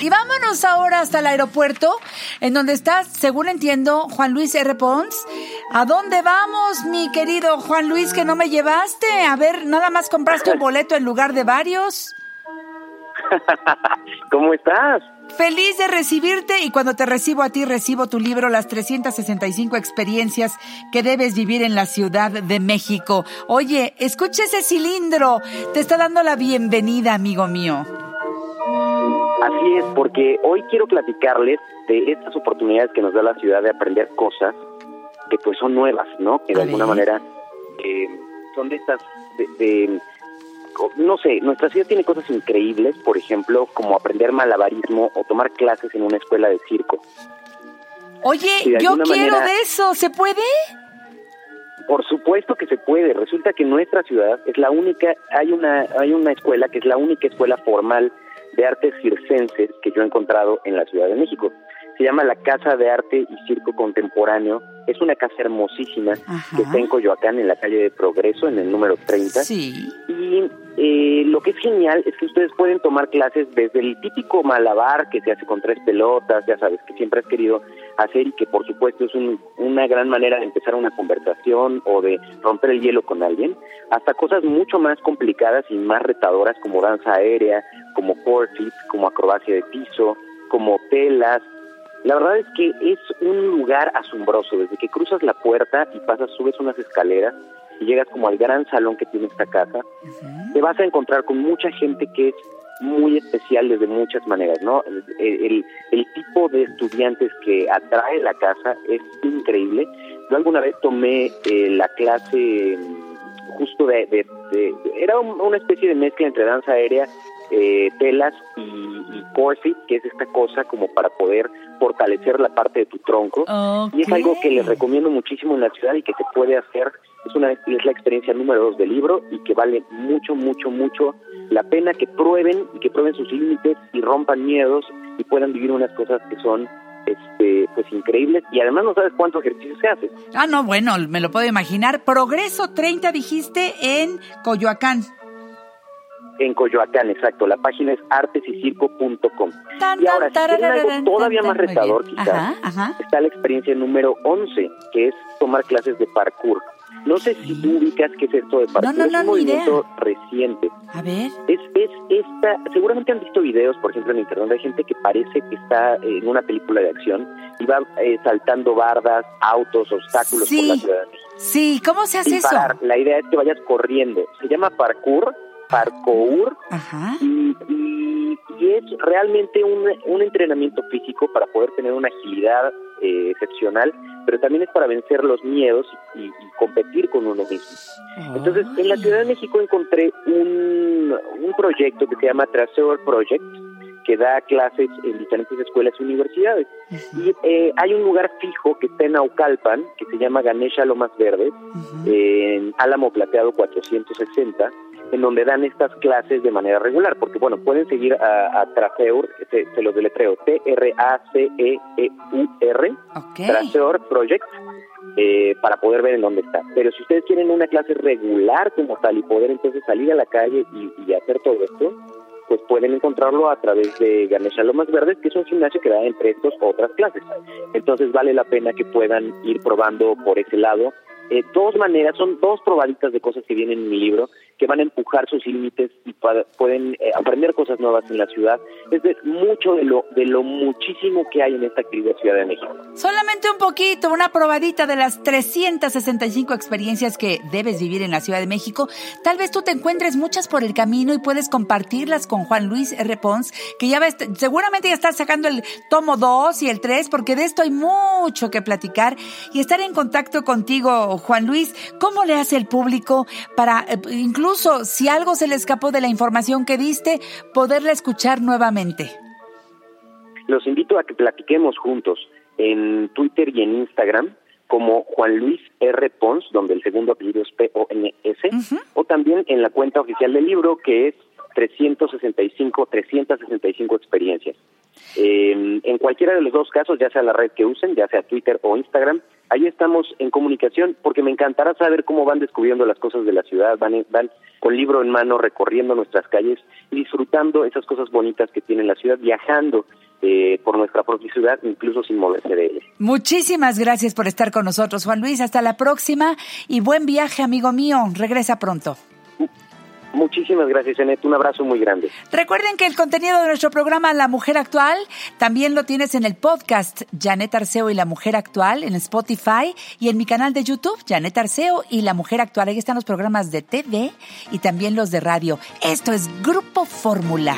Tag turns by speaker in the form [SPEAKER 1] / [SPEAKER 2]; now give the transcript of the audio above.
[SPEAKER 1] Y vámonos ahora hasta el aeropuerto, en donde está, según entiendo, Juan Luis R. Pons. ¿A dónde vamos, mi querido Juan Luis, que no me llevaste? A ver, nada más compraste un boleto en lugar de varios.
[SPEAKER 2] ¿Cómo estás?
[SPEAKER 1] Feliz de recibirte y cuando te recibo a ti recibo tu libro Las 365 experiencias que debes vivir en la Ciudad de México. Oye, escucha ese cilindro, te está dando la bienvenida, amigo mío.
[SPEAKER 2] Así es, porque hoy quiero platicarles de estas oportunidades que nos da la ciudad de aprender cosas que pues son nuevas, ¿no? Que de alguna manera eh, son de estas de no sé, nuestra ciudad tiene cosas increíbles, por ejemplo, como aprender malabarismo o tomar clases en una escuela de circo.
[SPEAKER 1] Oye, yo quiero de eso, ¿se puede?
[SPEAKER 2] Por supuesto que se puede. Resulta que nuestra ciudad es la única, hay una, hay una escuela que es la única escuela formal de artes circenses que yo he encontrado en la Ciudad de México. Se llama la Casa de Arte y Circo Contemporáneo. Es una casa hermosísima que está en Coyoacán, en la calle de Progreso, en el número 30.
[SPEAKER 1] Sí.
[SPEAKER 2] Y eh, lo que es genial es que ustedes pueden tomar clases desde el típico malabar que se hace con tres pelotas, ya sabes, que siempre has querido hacer y que por supuesto es una gran manera de empezar una conversación o de romper el hielo con alguien, hasta cosas mucho más complicadas y más retadoras como danza aérea, como portit, como acrobacia de piso, como telas, la verdad es que es un lugar asombroso. Desde que cruzas la puerta y pasas, subes unas escaleras y llegas como al gran salón que tiene esta casa, te vas a encontrar con mucha gente que es muy especial desde muchas maneras, ¿no? El, tipo de estudiantes que atrae la casa es increíble. Yo alguna vez tomé eh, la clase justo de, era una especie de mezcla entre danza aérea eh, telas y, y corset, que es esta cosa como para poder fortalecer la parte de tu tronco. Y es algo que les recomiendo muchísimo en la ciudad y que se puede hacer. Es, una, es la experiencia número dos del libro y que vale mucho, mucho, mucho la pena que prueben y que prueben sus límites y rompan miedos y puedan vivir unas cosas que son este, pues increíbles y además no sabes cuánto ejercicio se hace.
[SPEAKER 1] Ah, no, bueno, me lo puedo imaginar. Progreso 30 dijiste en Coyoacán.
[SPEAKER 2] En Coyoacán, exacto. La página es artesycirco.com. Y ahora, si quieren algo todavía más retador, quizás, está la experiencia número 11, que es tomar clases de parkour. No sé si tú ubicas qué es esto de parkour.
[SPEAKER 1] No, no,
[SPEAKER 2] es un movimiento reciente.
[SPEAKER 1] A ver.
[SPEAKER 2] Es, es esta, seguramente han visto videos, por ejemplo, en internet, hay gente que parece que está en una película de acción y va eh, saltando bardas, autos, obstáculos por la ciudad.
[SPEAKER 1] Sí, ¿cómo se hace eso?
[SPEAKER 2] La idea es que vayas corriendo. Se llama parkour parkour Y, es realmente un, entrenamiento físico para poder tener una agilidad eh, excepcional, pero también es para vencer los miedos y, competir con uno mismo. Entonces, en la Ciudad de México encontré un, un proyecto que se llama Tracer Project, que da clases en diferentes escuelas y universidades. Y eh, hay un lugar fijo que está en Aucalpan, que se llama Ganesha Lomas Verdes, en Álamo Plateado 460, en donde dan estas clases de manera regular, porque bueno, pueden seguir a, a Traceur, se, se, los deletreo, T-R-A-C-E-E-U-R, Traceur Project, eh, para poder ver en dónde está. Pero si ustedes quieren una clase regular como tal y poder entonces salir a la calle y, y hacer todo esto, pues pueden encontrarlo a través de Ganesha Lomas Verdes, que es un gimnasio que da entre estos otras clases. Entonces vale la pena que puedan ir probando por ese lado eh, dos maneras, son dos probaditas de cosas que vienen en mi libro, que van a empujar sus límites y pueden eh, aprender cosas nuevas en la ciudad. Es de mucho de lo, de lo muchísimo que hay en esta querida Ciudad de México.
[SPEAKER 1] Solamente un poquito, una probadita de las 365 experiencias que debes vivir en la Ciudad de México. Tal vez tú te encuentres muchas por el camino y puedes compartirlas con Juan Luis R. Pons, que ya ves, seguramente ya está sacando el tomo 2 y el 3, porque de esto hay mucho que platicar y estar en contacto contigo, Juan Luis, ¿cómo le hace el público para, eh, incluso si algo se le escapó de la información que diste, poderla escuchar nuevamente?
[SPEAKER 2] Los invito a que platiquemos juntos en Twitter y en Instagram como Juan Luis R. Pons, donde el segundo apellido es P-O-N-S, o también en la cuenta oficial del libro que es 365, 365 experiencias. Eh, en cualquiera de los dos casos, ya sea la red que usen, ya sea Twitter o Instagram, ahí estamos en comunicación porque me encantará saber cómo van descubriendo las cosas de la ciudad, van, van con libro en mano recorriendo nuestras calles y disfrutando esas cosas bonitas que tiene la ciudad, viajando eh, por nuestra propia ciudad, incluso sin moverse de ella.
[SPEAKER 1] Muchísimas gracias por estar con nosotros, Juan Luis. Hasta la próxima y buen viaje, amigo mío. Regresa pronto.
[SPEAKER 2] Muchísimas gracias, Enet. Un abrazo muy grande.
[SPEAKER 1] Recuerden que el contenido de nuestro programa La Mujer Actual también lo tienes en el podcast Janet Arceo y La Mujer Actual en Spotify y en mi canal de YouTube Janet Arceo y La Mujer Actual. Ahí están los programas de TV y también los de radio. Esto es Grupo Fórmula.